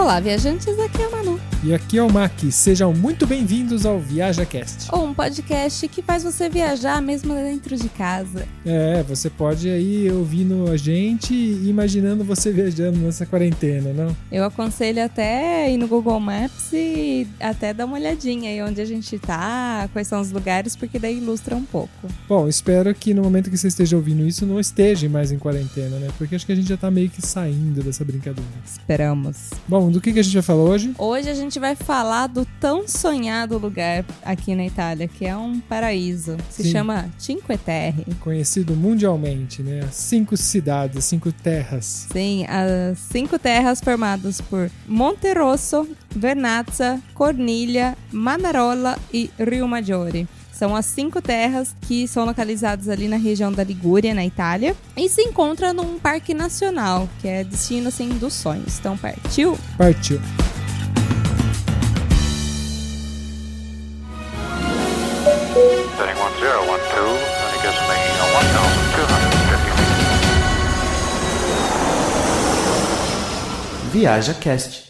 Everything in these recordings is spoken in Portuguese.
Olá, viajantes, aqui é a. E aqui é o Mac. Sejam muito bem-vindos ao ViajaCast. Ou um podcast que faz você viajar mesmo dentro de casa. É, você pode aí ouvindo a gente e imaginando você viajando nessa quarentena, não? Eu aconselho até ir no Google Maps e até dar uma olhadinha aí onde a gente tá, quais são os lugares, porque daí ilustra um pouco. Bom, espero que no momento que você esteja ouvindo isso não esteja mais em quarentena, né? Porque acho que a gente já tá meio que saindo dessa brincadeira. Esperamos. Bom, do que, que a gente vai falar hoje? Hoje a gente vai falar do tão sonhado lugar aqui na Itália, que é um paraíso. Se Sim. chama Cinque Terre. Conhecido mundialmente, né? Cinco cidades, cinco terras. Sim, as cinco terras formadas por Monte Rosso, Vernazza, Corniglia, Manarola e Rio Maggiore. São as cinco terras que são localizadas ali na região da Ligúria, na Itália, e se encontra num parque nacional, que é destino assim dos sonhos. Então partiu? Partiu. Setting 1012, and it gives me a 1,250 feet. Viaja Cast.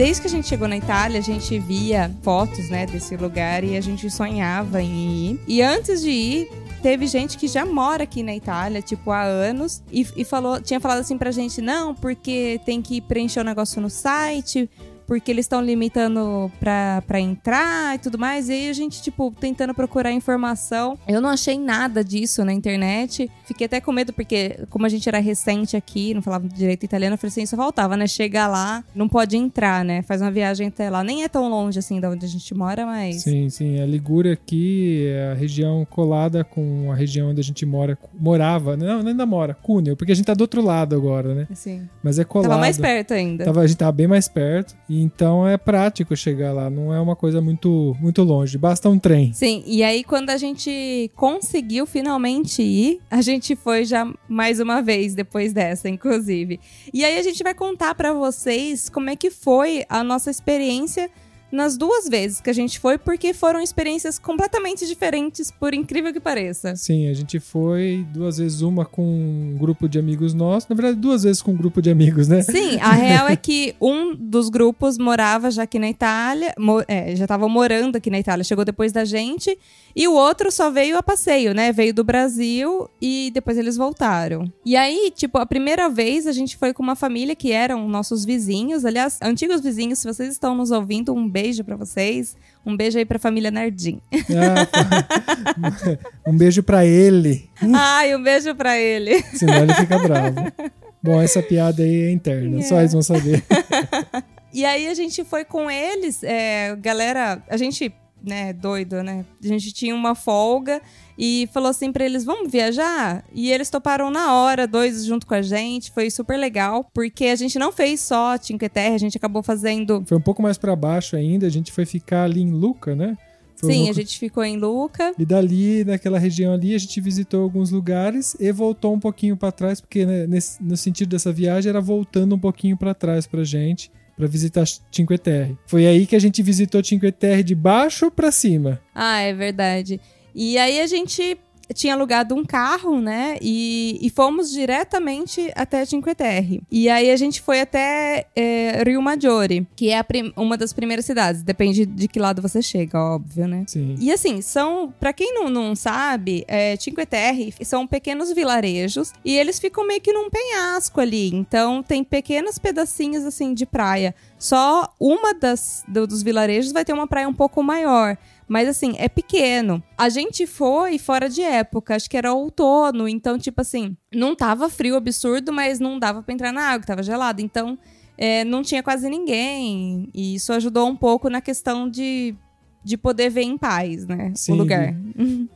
Desde que a gente chegou na Itália, a gente via fotos, né, desse lugar e a gente sonhava em ir. E antes de ir, teve gente que já mora aqui na Itália, tipo, há anos, e, e falou, tinha falado assim pra gente, não, porque tem que preencher o negócio no site, porque eles estão limitando pra, pra entrar e tudo mais. E aí a gente, tipo, tentando procurar informação. Eu não achei nada disso na internet. Fiquei até com medo, porque como a gente era recente aqui, não falava direito italiano, eu falei assim, só faltava, né? Chegar lá, não pode entrar, né? Faz uma viagem até lá. Nem é tão longe, assim, da onde a gente mora, mas... Sim, sim. A Ligúria aqui é a região colada com a região onde a gente mora, morava. Não, ainda mora, Cúneo, porque a gente tá do outro lado agora, né? Assim, Mas é colado. tava mais perto ainda. Tava- a gente tava bem mais perto, e então é prático chegar lá, não é uma coisa muito, muito longe, basta um trem. Sim, e aí quando a gente conseguiu finalmente ir, a gente foi já mais uma vez depois dessa, inclusive. E aí a gente vai contar pra vocês como é que foi a nossa experiência nas duas vezes que a gente foi, porque foram experiências completamente diferentes, por incrível que pareça. Sim, a gente foi duas vezes, uma com um grupo de amigos nossos, na verdade duas vezes com um grupo de amigos, né? Sim, a real é que um dos grupos morava já aqui na Itália, mo- é, já estava morando aqui na Itália, chegou depois da gente, e o outro só veio a passeio, né? Veio do Brasil e depois eles voltaram. E aí, tipo, a primeira vez a gente foi com uma família que eram nossos vizinhos, aliás, antigos vizinhos, se vocês estão nos ouvindo, um beijo pra vocês. Um beijo aí pra família Nardim. Ah, um beijo pra ele, Ai, um beijo pra ele. senão ele fica bravo. Bom, essa piada aí é interna, só É. eles vão saber. E aí a gente foi com eles, é, galera, a gente, né, doido, né? A gente tinha uma folga e falou assim pra eles, vamos viajar? E eles toparam na hora, dois junto com a gente, foi super legal, porque a gente não fez só Cinque Terre, a gente acabou fazendo... Foi um pouco mais pra baixo ainda, a gente foi ficar ali em Luca, né? Foi Sim, um- a gente ficou em Luca. E dali, naquela região ali, a gente visitou alguns lugares e voltou um pouquinho pra trás, porque né, nesse- no sentido dessa viagem era voltando um pouquinho pra trás pra gente, pra visitar Cinque Terre. Foi aí que a gente visitou Cinque Terre de baixo pra cima. Ah, é verdade. E aí a gente tinha alugado um carro, né? E, e fomos diretamente até Cinque Terre. E aí a gente foi até é, Rio Maggiore, que é uma das primeiras cidades. Depende de que lado você chega, óbvio, né? Sim. E assim, são, pra quem não, não sabe, é, Cinque Terre são pequenos vilarejos e eles ficam meio que num penhasco ali. Então tem pequenos pedacinhos assim de praia. Só uma das do- dos vilarejos vai ter uma praia um pouco maior. Mas assim, é pequeno. A gente foi fora de época, acho que era outono, então, tipo assim, não tava frio absurdo, mas não dava pra entrar na água, tava gelado. Então, é, não tinha quase ninguém. E isso ajudou um pouco na questão de, de poder ver em paz, né? Sim, o lugar.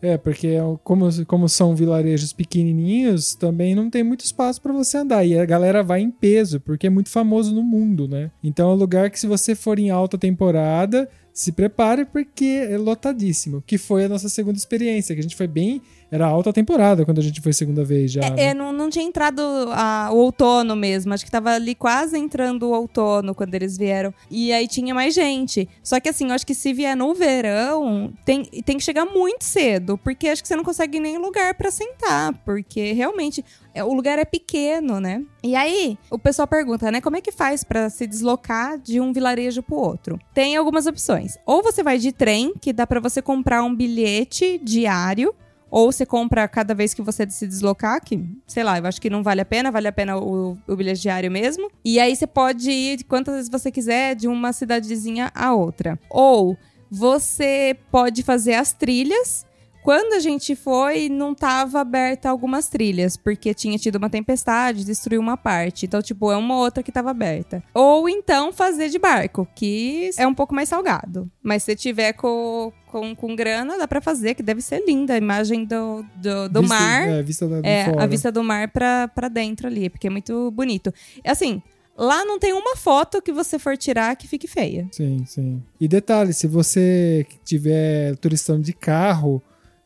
É, porque é como, como são vilarejos pequenininhos, também não tem muito espaço pra você andar. E a galera vai em peso, porque é muito famoso no mundo, né? Então é um lugar que se você for em alta temporada, se prepare porque é lotadíssimo. Que foi a nossa segunda experiência, que a gente foi bem. Era alta temporada quando a gente foi segunda vez já. né? É, é, não, não tinha entrado a- o outono mesmo. Acho que tava ali quase entrando o outono quando eles vieram. E aí tinha mais gente. Só que assim, eu acho que se vier no verão, tem, tem que chegar muito cedo. Porque acho que você não consegue nem lugar pra sentar. Porque realmente é, o lugar é pequeno, né? E aí, o pessoal pergunta, né? Como é que faz pra se deslocar de um vilarejo pro outro? Tem algumas opções. Ou você vai de trem, que dá pra você comprar um bilhete diário ou você compra cada vez que você se deslocar, que, sei lá, eu acho que não vale a pena, vale a pena o, o bilhete diário mesmo. E aí você pode ir quantas vezes você quiser de uma cidadezinha a outra. Ou você pode fazer as trilhas. Quando a gente foi, não tava aberta algumas trilhas, porque tinha tido uma tempestade, destruiu uma parte. Então, tipo, é uma outra que tava aberta. Ou então fazer de barco, que é um pouco mais salgado. Mas se tiver com, com, com grana, dá pra fazer, que deve ser linda a imagem do, do, do Vista- mar. É, vista da, É, fora. a vista do mar pra dentro ali, porque é muito bonito. Assim, lá não tem uma foto que você for tirar que fique feia. Sim, sim. E detalhe, se você tiver turistão de carro,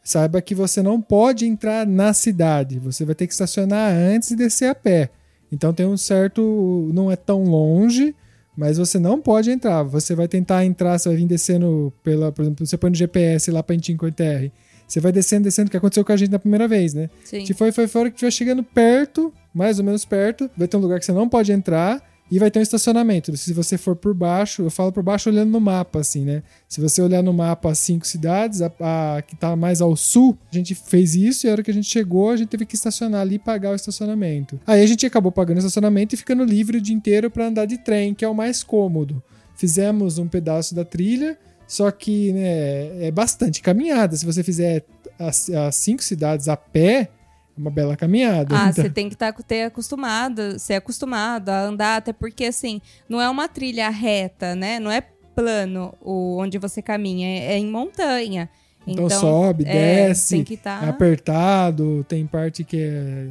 saiba que você não pode entrar na cidade. Você vai ter que estacionar antes e descer a pé. Então tem um certo. Não é tão longe, mas você não pode entrar. Você vai tentar entrar, você vai vir descendo pela. Por exemplo, você põe no GPS lá pra Intincoiterre. Você vai descendo, descendo, que aconteceu com a gente na primeira vez, né? Sim. Se foi, foi fora que estiver chegando perto, mais ou menos perto, vai ter um lugar que você não pode entrar e vai ter um estacionamento. Se você for por baixo, eu falo por baixo olhando no mapa, assim, né? Se você olhar no mapa as cinco cidades, a, a que tá mais ao sul, a gente fez isso e a hora que a gente chegou, a gente teve que estacionar ali e pagar o estacionamento. Aí a gente acabou pagando o estacionamento e ficando livre o dia inteiro para andar de trem, que é o mais cômodo. Fizemos um pedaço da trilha, só que né, é bastante caminhada. Se você fizer as, as cinco cidades a pé, uma bela caminhada. Ah, Então- você tem que tá, ter acostumado, ser acostumado a andar, até porque assim, não é uma trilha reta, né? Não é plano o, onde você caminha, é, é em montanha. Então, sobe, é, desce, tá... é apertado, tem parte que é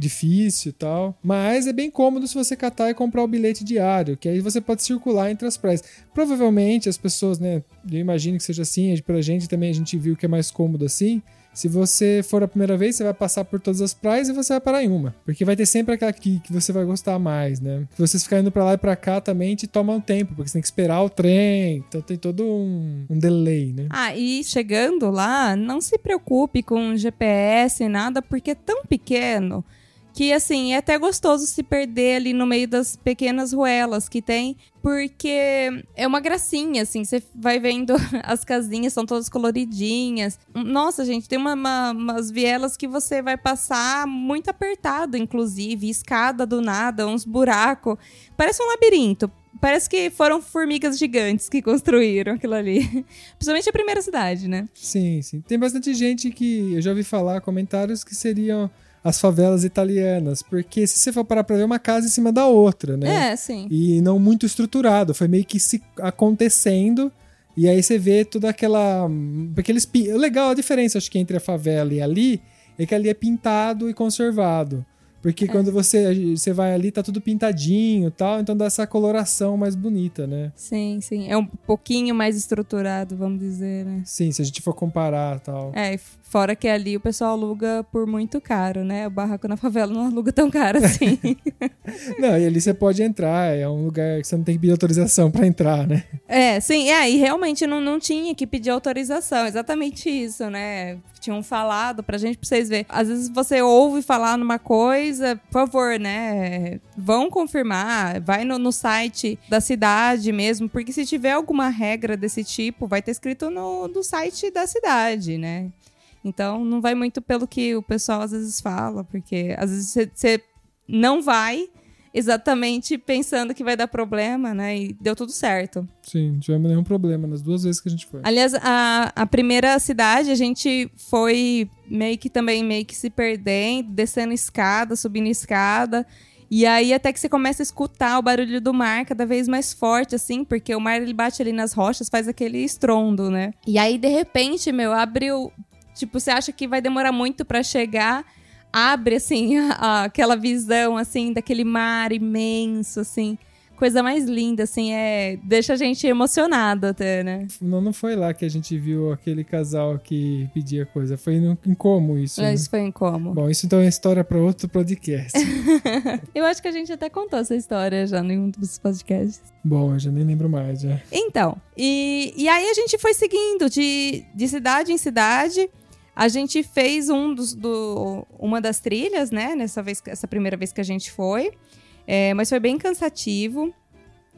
difícil e tal. Mas é bem cômodo se você catar e comprar o bilhete diário, que aí você pode circular entre as praias. Provavelmente as pessoas, né, eu imagino que seja assim, pra gente também a gente viu que é mais cômodo assim. Se você for a primeira vez, você vai passar por todas as praias e você vai parar em uma. Porque vai ter sempre aquela que, que você vai gostar mais, né? Se vocês ficarem indo pra lá e pra cá também te toma um tempo, porque você tem que esperar o trem. Então tem todo um, um delay, né? Ah, e chegando lá, não se preocupe com GPS, nada, porque é tão pequeno que, assim, é até gostoso se perder ali no meio das pequenas ruelas que tem, porque é uma gracinha, assim, você vai vendo as casinhas, são todas coloridinhas. Nossa, gente, tem uma- uma- umas vielas que você vai passar muito apertado, inclusive, escada do nada, uns buracos. Parece um labirinto. Parece que foram formigas gigantes que construíram aquilo ali. Principalmente a primeira cidade, né? Sim, sim. Tem bastante gente que eu já ouvi falar comentários que seriam as favelas italianas, porque se você for parar pra ver é uma casa em cima da outra, né? É, sim. E não muito estruturado, foi meio que se acontecendo. E aí você vê toda aquela. Porque eles. pin- O legal, a diferença, acho que entre a favela e ali, é que ali é pintado e conservado. Porque quando você, você vai ali, tá tudo pintadinho e tal, então dá essa coloração mais bonita, né? Sim, sim. É um pouquinho mais estruturado, vamos dizer, né? Sim, se a gente for comparar e tal. É, fora que ali o pessoal aluga por muito caro, né? O barraco na favela não aluga tão caro assim. Não, e ali você pode entrar, é um lugar que você não tem que pedir autorização pra entrar, né? é, sim, é, e realmente não, não tinha que pedir autorização, exatamente isso, né? Tinham falado pra gente, pra vocês verem. Às vezes você ouve falar numa coisa, por favor, né? Vão confirmar, vai no, no site da cidade mesmo, porque se tiver alguma regra desse tipo, vai ter escrito no, no site da cidade, né? Então não vai muito pelo que o pessoal às vezes fala, porque às vezes você não vai exatamente pensando que vai dar problema, né? E deu tudo certo. Sim, não tivemos nenhum problema nas duas vezes que a gente foi. Aliás, a, a primeira cidade a gente foi meio que também meio que se perdendo, descendo escada, subindo escada. E aí até que você começa a escutar o barulho do mar cada vez mais forte, assim, porque o mar ele bate ali nas rochas, faz aquele estrondo, né? E aí, de repente, meu, abre o. Tipo, você acha que vai demorar muito pra chegar, abre, assim, a- aquela visão, assim, daquele mar imenso, assim coisa mais linda, assim, é. Deixa a gente emocionado até, né? Não, não foi lá que a gente viu aquele casal que pedia coisa. Foi no, em como isso. né? Isso foi em como. Bom, isso então é história para outro podcast. Eu acho que a gente até contou essa história já em um dos podcasts. Bom, eu já nem lembro mais. Já. Então, e, e aí a gente foi seguindo de, de cidade em cidade. A gente fez um dos, do, uma das trilhas, né? Nessa vez, essa primeira vez que a gente foi. É, mas foi bem cansativo.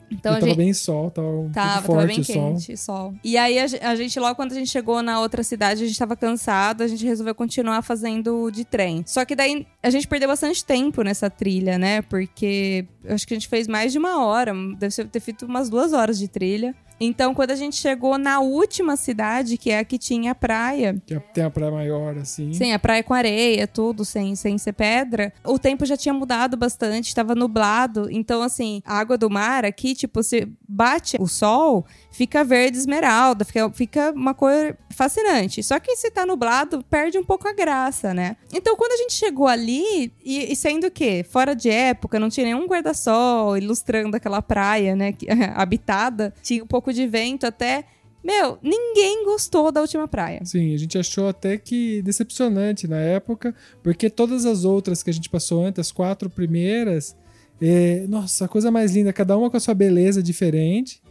Então tava gente. bem sol, tava um Tava, tava forte bem o sol. quente, sol. E aí a, a gente, logo quando a gente chegou na outra cidade, a gente tava cansado, a gente resolveu continuar fazendo de trem. Só que daí a gente perdeu bastante tempo nessa trilha, né? Porque acho que a gente fez mais de uma hora, deve ser- ter feito umas duas horas de trilha. Então, quando a gente chegou na última cidade, que é a que tinha praia, Que tem a praia maior, assim. Sim, a praia com areia, tudo, sem, sem ser pedra. O tempo já tinha mudado bastante, estava nublado. Então, assim, a água do mar aqui, tipo, se bate o sol, fica verde esmeralda, fica, fica uma cor fascinante. Só que se tá nublado, perde um pouco a graça, né? Então, quando a gente chegou ali, e, e sendo que fora de época, não tinha nenhum guarda-sol ilustrando aquela praia, né, que- habitada, tinha um pouco de vento até. Meu, ninguém gostou da última praia. Sim, a gente achou até que decepcionante na época, porque todas as outras que a gente passou antes, as quatro primeiras, é, nossa, coisa mais linda, cada uma com a sua beleza diferente.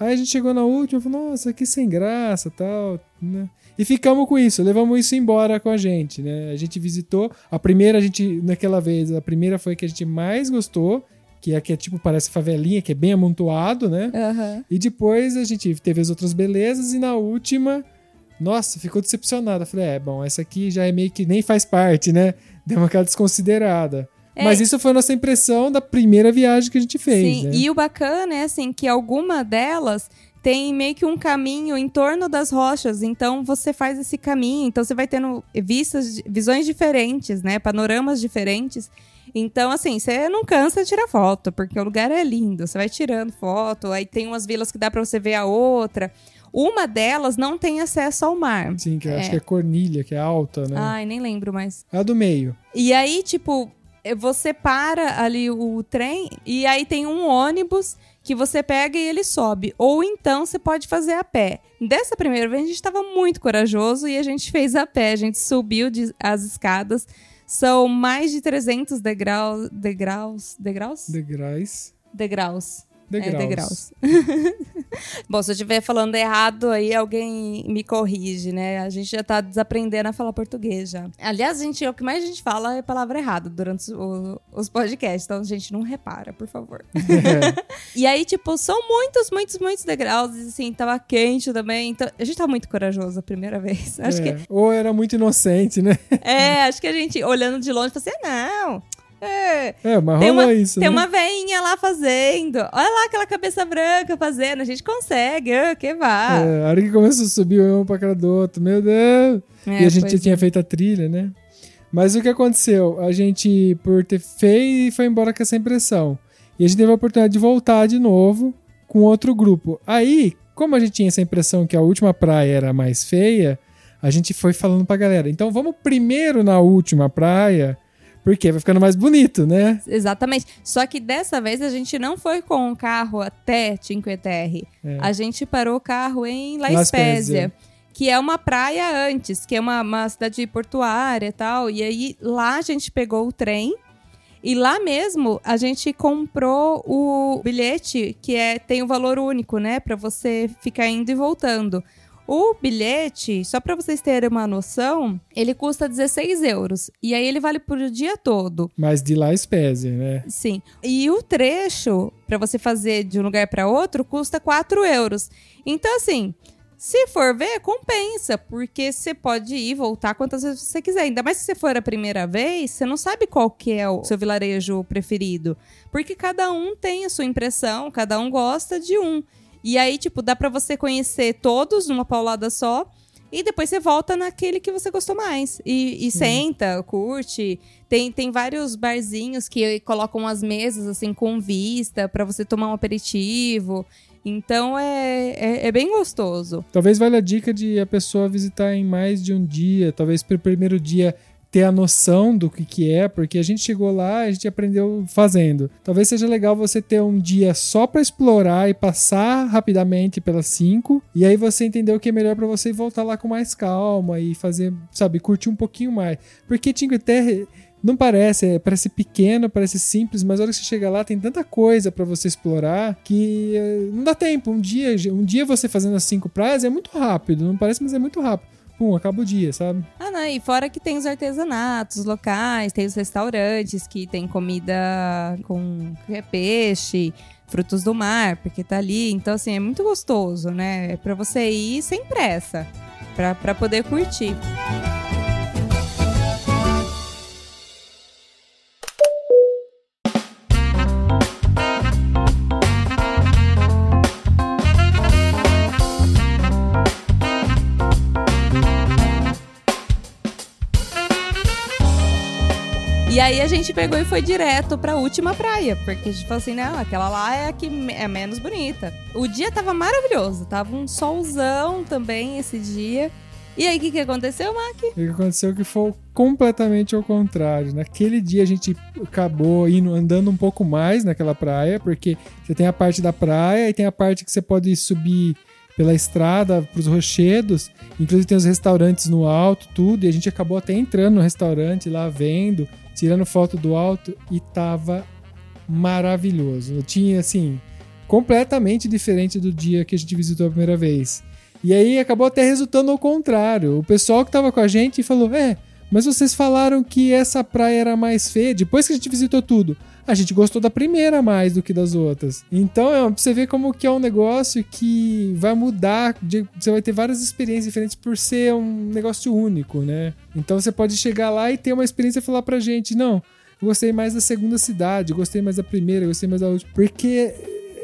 Aí a gente chegou na última e falou, nossa, que sem graça tal, né? E ficamos com isso, levamos isso embora com a gente, né? A gente visitou, a primeira a gente, naquela vez, a primeira foi a que a gente mais gostou, que é que é tipo, parece favelinha, que é bem amontoado, né? Aham. E depois a gente teve as outras belezas e na última, nossa, ficou decepcionada. Falei, é, bom, essa aqui já é meio que nem faz parte, né? Deu uma cara desconsiderada. É. Mas isso foi a nossa impressão da primeira viagem que a gente fez, Sim, né? e o bacana é assim que alguma delas tem meio que um caminho em torno das rochas, então você faz esse caminho, então você vai tendo vistas, visões diferentes, né, panoramas diferentes. Então, assim, você não cansa de tirar foto, porque o lugar é lindo. Você vai tirando foto, aí tem umas vilas que dá pra você ver a outra. Uma delas não tem acesso ao mar. Sim, que eu acho É. que é cornilha, que é alta, né? Ai, nem lembro mais. A do meio. E aí, tipo, você para ali o trem e aí tem um ônibus que você pega e ele sobe. Ou então você pode fazer a pé. Dessa primeira vez a gente estava muito corajoso e a gente fez a pé. A gente subiu de- as escadas. São mais de 300 degraus. Degraus? Degraus? Degraus. Degraus. Degraus. É, degraus. Bom, se eu estiver falando errado aí, alguém me corrige, né? A gente já tá desaprendendo a falar português já. Aliás, gente, o que mais a gente fala é palavra errada durante o- os podcasts, então a gente não repara, por favor. E aí, tipo, são muitos, muitos, muitos degraus, e assim, tava quente também, então a gente tá muito corajoso a primeira vez. Acho É. Ou era muito inocente, né? que, é, acho que a gente, olhando de longe, falou assim, não... É, É, mas tem rolou uma, isso, tem né? uma veinha lá fazendo. Olha lá aquela cabeça branca fazendo. A gente consegue. ah, que vá. É, a hora que começou a subir um pra cara do outro, meu Deus! É, e a gente pois tinha é. feito a trilha, né? Mas o que aconteceu? A gente, por ter feito, foi embora com essa impressão. E a gente teve a oportunidade de voltar de novo com outro grupo. Aí, como a gente tinha essa impressão que a última praia era mais feia, a gente foi falando pra galera. Então vamos primeiro na última praia, porque vai ficando mais bonito, né? Exatamente. Só que dessa vez a gente não foi com o carro até Cinque Terre. É. A gente parou o carro em La La Spezia. Spezia. Que é uma praia antes, que é uma, uma cidade portuária e tal. E aí lá a gente pegou o trem. E lá mesmo a gente comprou o bilhete que é tem o valor único, né, Pra você ficar indo e voltando. O bilhete, só pra vocês terem uma noção, ele custa 16 euros. E aí ele vale por dia todo. Mas de lá espécie, né? Sim. E o trecho, pra você fazer de um lugar pra outro, custa 4 euros. Então, assim, se for ver, compensa, porque você pode ir e voltar quantas vezes você quiser. Ainda mais se você for a primeira vez, você não sabe qual que é o seu vilarejo preferido. Porque cada um tem a sua impressão, cada um gosta de um. E aí, tipo, dá pra você conhecer todos numa paulada só. E depois você volta naquele que você gostou mais. E, e senta, curte. Tem, tem vários barzinhos que colocam as mesas, assim, com vista, pra você tomar um aperitivo. Então é, é, é bem gostoso. Talvez valha a dica de a pessoa visitar em mais de um dia. Talvez pro primeiro dia ter a noção do que, que é, porque a gente chegou lá, a gente aprendeu fazendo. Talvez seja legal você ter um dia só para explorar e passar rapidamente pelas cinco, e aí você entender o que é melhor para você e voltar lá com mais calma e fazer, sabe, curtir um pouquinho mais. Porque Cinque Terre não parece, é, parece pequeno, parece simples, mas a hora que você chega lá tem tanta coisa para você explorar que eh, não dá tempo. Um dia, um dia você fazendo as cinco praias é muito rápido, não parece, mas é muito rápido. Pum, acaba o dia, sabe? Ah, não, e fora que tem os artesanatos locais, tem os restaurantes que tem comida com é peixe, frutos do mar, porque tá ali. Então, assim, é muito gostoso, né? É pra você ir sem pressa, pra, pra poder curtir. E aí a gente pegou e foi direto pra última praia, porque a gente falou assim, não, aquela lá é a que é menos bonita. O dia tava maravilhoso, tava um solzão também esse dia. E aí, o que, que aconteceu, Mac? O que aconteceu que foi completamente ao contrário. Naquele dia a gente acabou indo andando um pouco mais naquela praia, porque você tem a parte da praia e tem a parte que você pode subir pela estrada para os rochedos. Inclusive tem os restaurantes no alto, tudo. E a gente acabou até entrando no restaurante lá, vendo, tirando foto do alto e tava maravilhoso. Eu tinha assim completamente diferente do dia que a gente visitou a primeira vez. E aí acabou até resultando ao contrário. O pessoal que tava com a gente falou: É, mas vocês falaram que essa praia era mais feia. Depois que a gente visitou tudo, a gente gostou da primeira mais do que das outras. Então é você ver como que é um negócio que vai mudar. de- Você vai ter várias experiências diferentes por ser um negócio único, né? Então você pode chegar lá e ter uma experiência e falar pra gente: Não, gostei mais da segunda cidade, gostei mais da primeira, gostei mais da última. Porque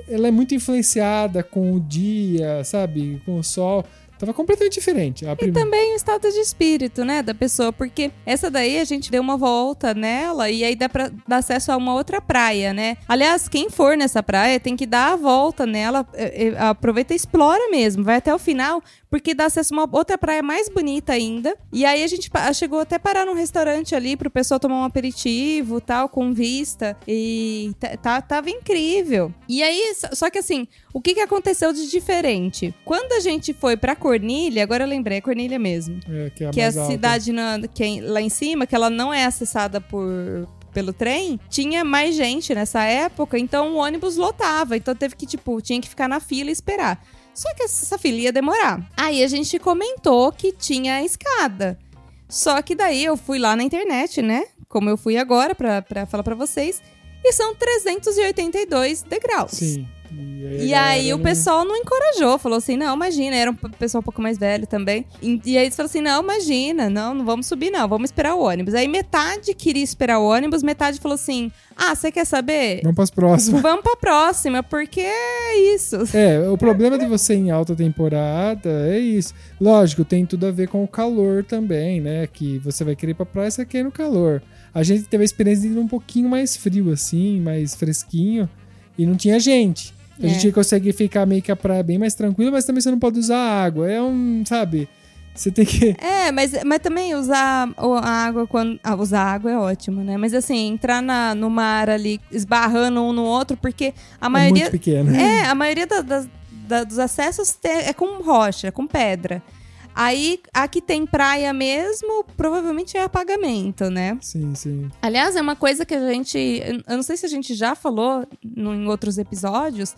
ela é muito influenciada com o dia, sabe? Com o sol. Tava completamente diferente. E também o estado de espírito, né, da pessoa, porque essa daí a gente deu uma volta nela e aí dá pra dar acesso a uma outra praia, né? Aliás, quem for nessa praia tem que dar a volta nela, eh, eh, aproveita e explora mesmo, vai até o final, porque dá acesso a uma outra praia mais bonita ainda. E aí a gente chegou até parar num restaurante ali pro pessoal tomar um aperitivo, tal, com vista, e tá- tá- tava incrível. E aí, só- só que assim, o que que aconteceu de diferente? Quando a gente foi pra Cornilha, agora eu lembrei, é Cornilha mesmo. É, que é a que é a cidade na- que é lá em cima, que ela não é acessada por pelo trem, tinha mais gente nessa época, então o ônibus lotava, então teve que, tipo, tinha que ficar na fila e esperar. Só que essa fila ia demorar. Aí a gente comentou que tinha escada. Só que daí eu fui lá na internet, né? Como eu fui agora pra, pra falar pra vocês. E são 382 degraus. Sim. E aí, E aí o não- pessoal não encorajou, falou assim, não, imagina, era um pessoal um pouco mais velho também. E, e aí eles falaram assim, não, imagina, não, não vamos subir não, vamos esperar o ônibus. Aí metade queria esperar o ônibus, metade falou assim, ah, você quer saber? Vamos pras próximas. Vamos pra próxima, porque é isso. É, o problema de você em alta temporada é isso. Lógico, tem tudo a ver com o calor também, né? Que você vai querer ir pra praia, você quer ir no calor. A gente teve a experiência de ir um pouquinho mais frio, assim, mais fresquinho, e não tinha gente. A É. gente consegue ficar meio que a praia bem mais tranquila, mas também você não pode usar água. É um, sabe? Você tem que. É, mas, mas também usar a água quando. Ah, usar água é ótimo, né? Mas assim, entrar na, no mar ali, esbarrando um no outro, porque a É maioria. muito pequeno. É, a maioria da- das- da- dos acessos é com rocha, com pedra. Aí, a que tem praia mesmo, provavelmente é apagamento, né? Sim, sim. Aliás, é uma coisa que a gente. Eu não sei se a gente já falou no- em outros episódios.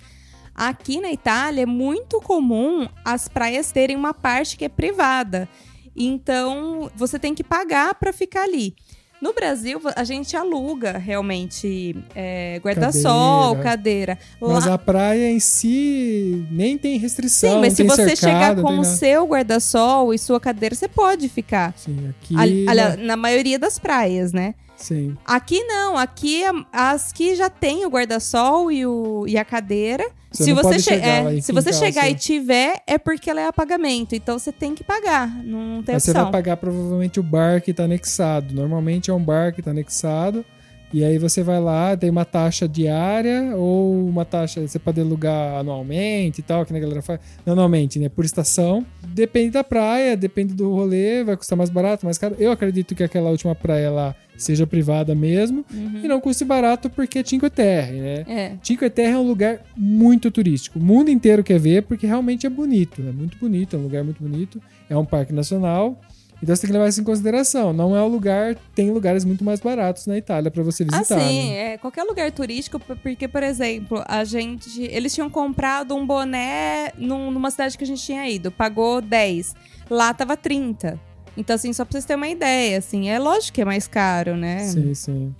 Aqui na Itália é muito comum as praias terem uma parte que é privada. Então, você tem que pagar para ficar ali. No Brasil, a gente aluga realmente é, guarda-sol, cadeira. Mas Lá- a praia em si nem tem restrição. Sim, mas se você cercado, chegar com o seu guarda-sol e sua cadeira, você pode ficar. Sim, aqui. Ali- na maioria das praias, né? Sim. Aqui não, aqui a- as que já tem o guarda-sol e, o, e a cadeira. Você se você, che- chegar é, lá e se você chegar seu. e tiver, é porque ela é a pagamento. Então você tem que pagar. Não tem você opção. vai pagar provavelmente o bar que tá anexado. Normalmente é um bar que tá anexado E aí você vai lá, tem uma taxa diária ou uma taxa, você pode alugar anualmente e tal, que a galera faz. Não anualmente, né? Por estação. Depende da praia, depende do rolê, vai custar mais barato, mais caro. Eu acredito que aquela última praia lá seja privada mesmo Uhum. e não custe barato porque é Cinque Terre, né? É. Cinque Terre é um lugar muito turístico. O mundo inteiro quer ver porque realmente é bonito. É muito bonito, é um lugar muito bonito. É um parque nacional. Então você tem que levar isso em consideração. Não é um lugar. Tem lugares muito mais baratos na Itália para você visitar. Assim, né? é, qualquer lugar turístico, porque, por exemplo, a gente. Eles tinham comprado um boné num- numa cidade que a gente tinha ido, pagou 10. Lá tava 30. Então, assim, só pra vocês terem uma ideia, assim, é lógico que é mais caro, né? Sim, sim.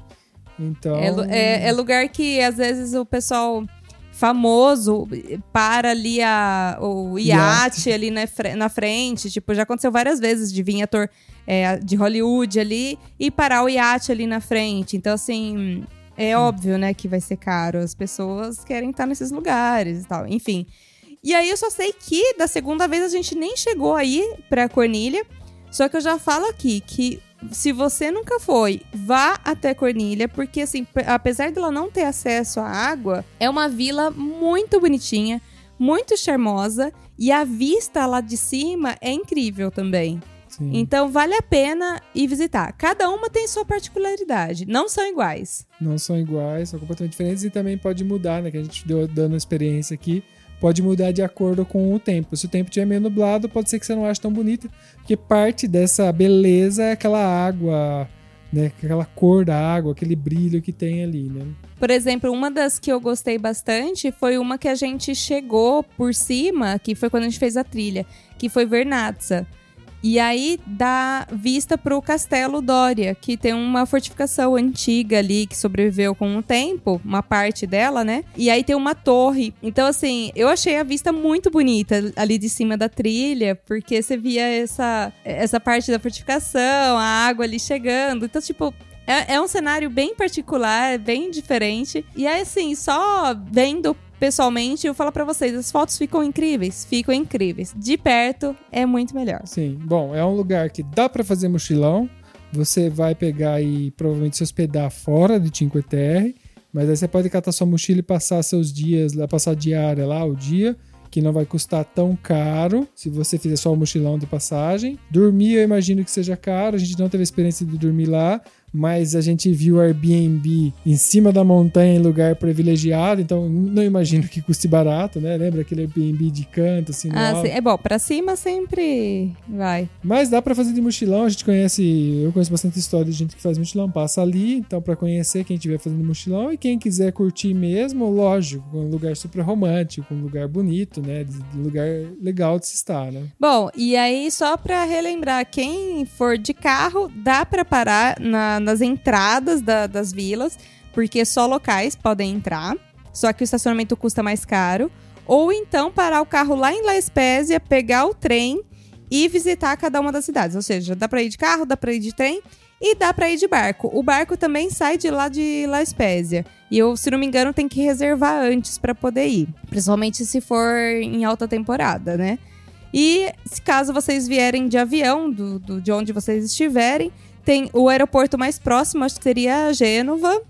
Então. É, é- é lugar que às vezes o pessoal famoso para ali a, o iate ali na, na frente. Tipo, já aconteceu várias vezes de vir ator é, de Hollywood ali e parar o iate ali na frente. Então, assim, é óbvio, né, que vai ser caro. As pessoas querem estar nesses lugares e tal. Enfim. E aí eu só sei que da segunda vez a gente nem chegou aí pra Cornilha. Só que eu já falo aqui que se você nunca foi, vá até Cornilha, porque assim, apesar dela não ter acesso à água, é uma vila muito bonitinha, muito charmosa e a vista lá de cima é incrível também. sim. Então vale a pena ir visitar. Cada uma tem sua particularidade, não são iguais. Não são iguais, são completamente diferentes e também pode mudar, né? Que a gente deu dando experiência aqui. Pode mudar de acordo com o tempo. Se o tempo estiver meio nublado, pode ser que você não ache tão bonita, porque parte dessa beleza é aquela água, né? Aquela cor da água, aquele brilho que tem ali, né? Por exemplo, uma das que eu gostei bastante foi uma que a gente chegou por cima, que foi quando a gente fez a trilha, que foi Vernazza. E aí dá vista pro Castelo Dória, que tem uma fortificação antiga ali que sobreviveu com o tempo, uma parte dela, né? E aí tem uma torre. Então, assim, eu achei a vista muito bonita ali de cima da trilha, porque você via essa, essa parte da fortificação, a água ali chegando. Então, tipo, é, é um cenário bem particular, bem diferente. E aí, assim, só vendo pessoalmente, eu falo pra vocês, as fotos ficam incríveis, ficam incríveis. De perto é muito melhor. Sim. Bom, é um lugar que dá pra fazer mochilão. Você vai pegar e provavelmente se hospedar fora de Cinque Terre, mas aí você pode catar sua mochila e passar seus dias passar diária lá, o dia, que não vai custar tão caro se você fizer só o mochilão de passagem. Dormir, eu imagino que seja caro, a gente não teve experiência de dormir lá, mas a gente viu o Airbnb em cima da montanha em lugar privilegiado, então não imagino que custe barato, né? Lembra aquele Airbnb de canto, assim, Ah, é bom, pra cima sempre vai. Mas dá pra fazer de mochilão, a gente conhece, eu conheço bastante história de gente que faz mochilão, passa ali, então pra conhecer quem estiver fazendo mochilão e quem quiser curtir mesmo, lógico, um lugar super romântico, um lugar bonito, né, de, de lugar legal de se estar, né? Bom, e aí só pra relembrar, quem for de carro, dá pra parar na- nas entradas da- das vilas, porque só locais podem entrar, só que o estacionamento custa mais caro. Ou então parar o carro lá em La Espésia, pegar o trem e visitar cada uma das cidades. Ou seja, dá pra ir de carro, dá pra ir de trem e dá pra ir de barco. O barco também sai de lá de La Espésia. E eu, se não me engano, tem que reservar antes pra poder ir. Principalmente se for em alta temporada, né? E se caso vocês vierem de avião, do, do- de onde vocês estiverem, tem o aeroporto mais próximo, acho que seria Gênova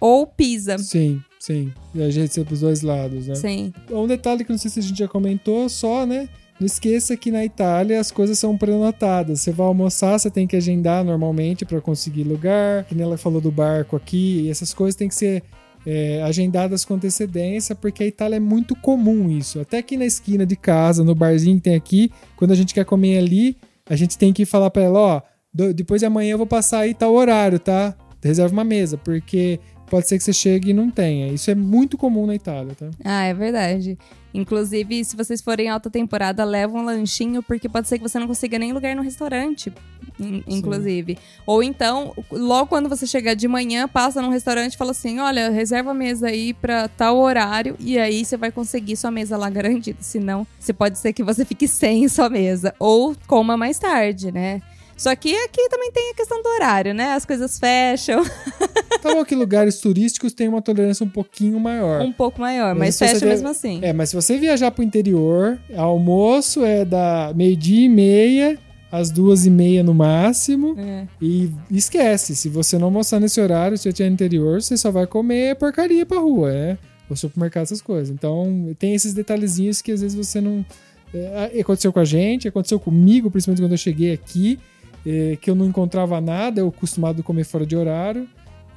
ou Pisa. Sim, sim. E a gente ser pros dois lados, né? Sim. Um detalhe que não sei se a gente já comentou, só, né? Não esqueça que na Itália as coisas são prenotadas. Você vai almoçar, você tem que agendar normalmente para conseguir lugar. Que nem ela falou do barco aqui. E essas coisas têm que ser é, agendadas com antecedência, porque a Itália é muito comum isso. Até aqui na esquina de casa, no barzinho que tem aqui, quando a gente quer comer ali, a gente tem que falar para ela: ó, depois de amanhã eu vou passar aí tal horário, tá? Reserva uma mesa, porque pode ser que você chegue e não tenha. Isso é muito comum na Itália, tá? Ah, é verdade. Inclusive, se vocês forem em alta temporada, leva um lanchinho, porque pode ser que você não consiga nem lugar no restaurante, in- inclusive. Ou então, logo quando você chegar de manhã, passa num restaurante e fala assim: olha, reserva a mesa aí pra tal horário, e aí você vai conseguir sua mesa lá garantida. Senão, você pode ser que você fique sem sua mesa. Ou coma mais tarde, né? Só que aqui também tem a questão do horário, né? As coisas fecham bom que lugares turísticos têm uma tolerância um pouquinho maior. um pouco maior, Mas mas você fecha der- mesmo assim. É, mas se você viajar pro interior, almoço é da meio-dia e meia às duas e meia no máximo. É. E esquece, se você não mostrar nesse horário, se você tiver interior, você só vai comer porcaria pra rua, né? Ou supermercado, essas coisas. Então, tem esses detalhezinhos que às vezes você não. É, aconteceu com a gente, aconteceu comigo, principalmente quando eu cheguei aqui, é, que eu não encontrava nada, eu acostumado a comer fora de horário.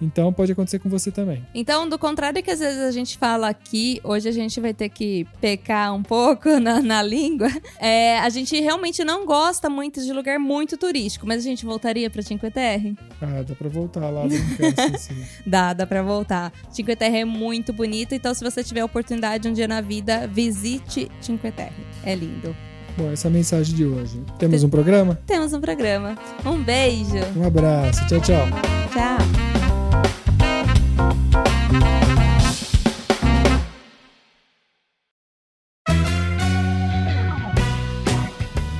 Então pode acontecer com você também. Então, do contrário que às vezes a gente fala aqui, hoje a gente vai ter que pecar um pouco na, na língua. É, a gente realmente não gosta muito de lugar muito turístico, mas a gente voltaria pra Cinque Terre? Ah, dá pra voltar lá brincar, sim. Dá, dá pra voltar. Cinque Terre é muito bonito, então se você tiver a oportunidade um dia na vida, visite Cinque Terre. É lindo. Bom, essa é a mensagem de hoje. Temos um programa? Temos um programa. Um beijo. Um abraço. Tchau, tchau. Tchau.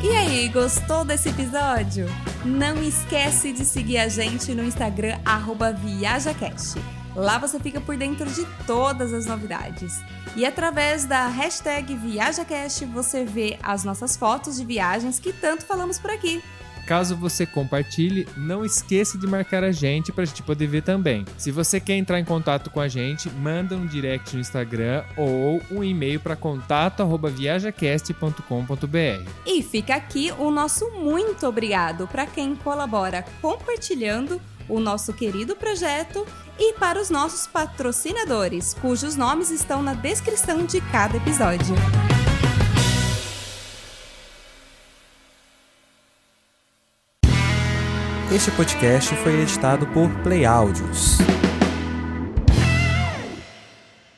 E aí, gostou desse episódio? Não esquece de seguir a gente no Instagram arroba ViajaCast. Lá você fica por dentro de todas as novidades. E através da hashtag ViajaCast você vê as nossas fotos de viagens que tanto falamos por aqui. Caso você compartilhe, não esqueça de marcar a gente para a gente poder ver também. Se você quer entrar em contato com a gente, manda um direct no Instagram ou um e-mail para contato@viajacast.com.br. E fica aqui o nosso muito obrigado para quem colabora compartilhando o nosso querido projeto e para os nossos patrocinadores, cujos nomes estão na descrição de cada episódio. Este podcast foi editado por Play Áudios.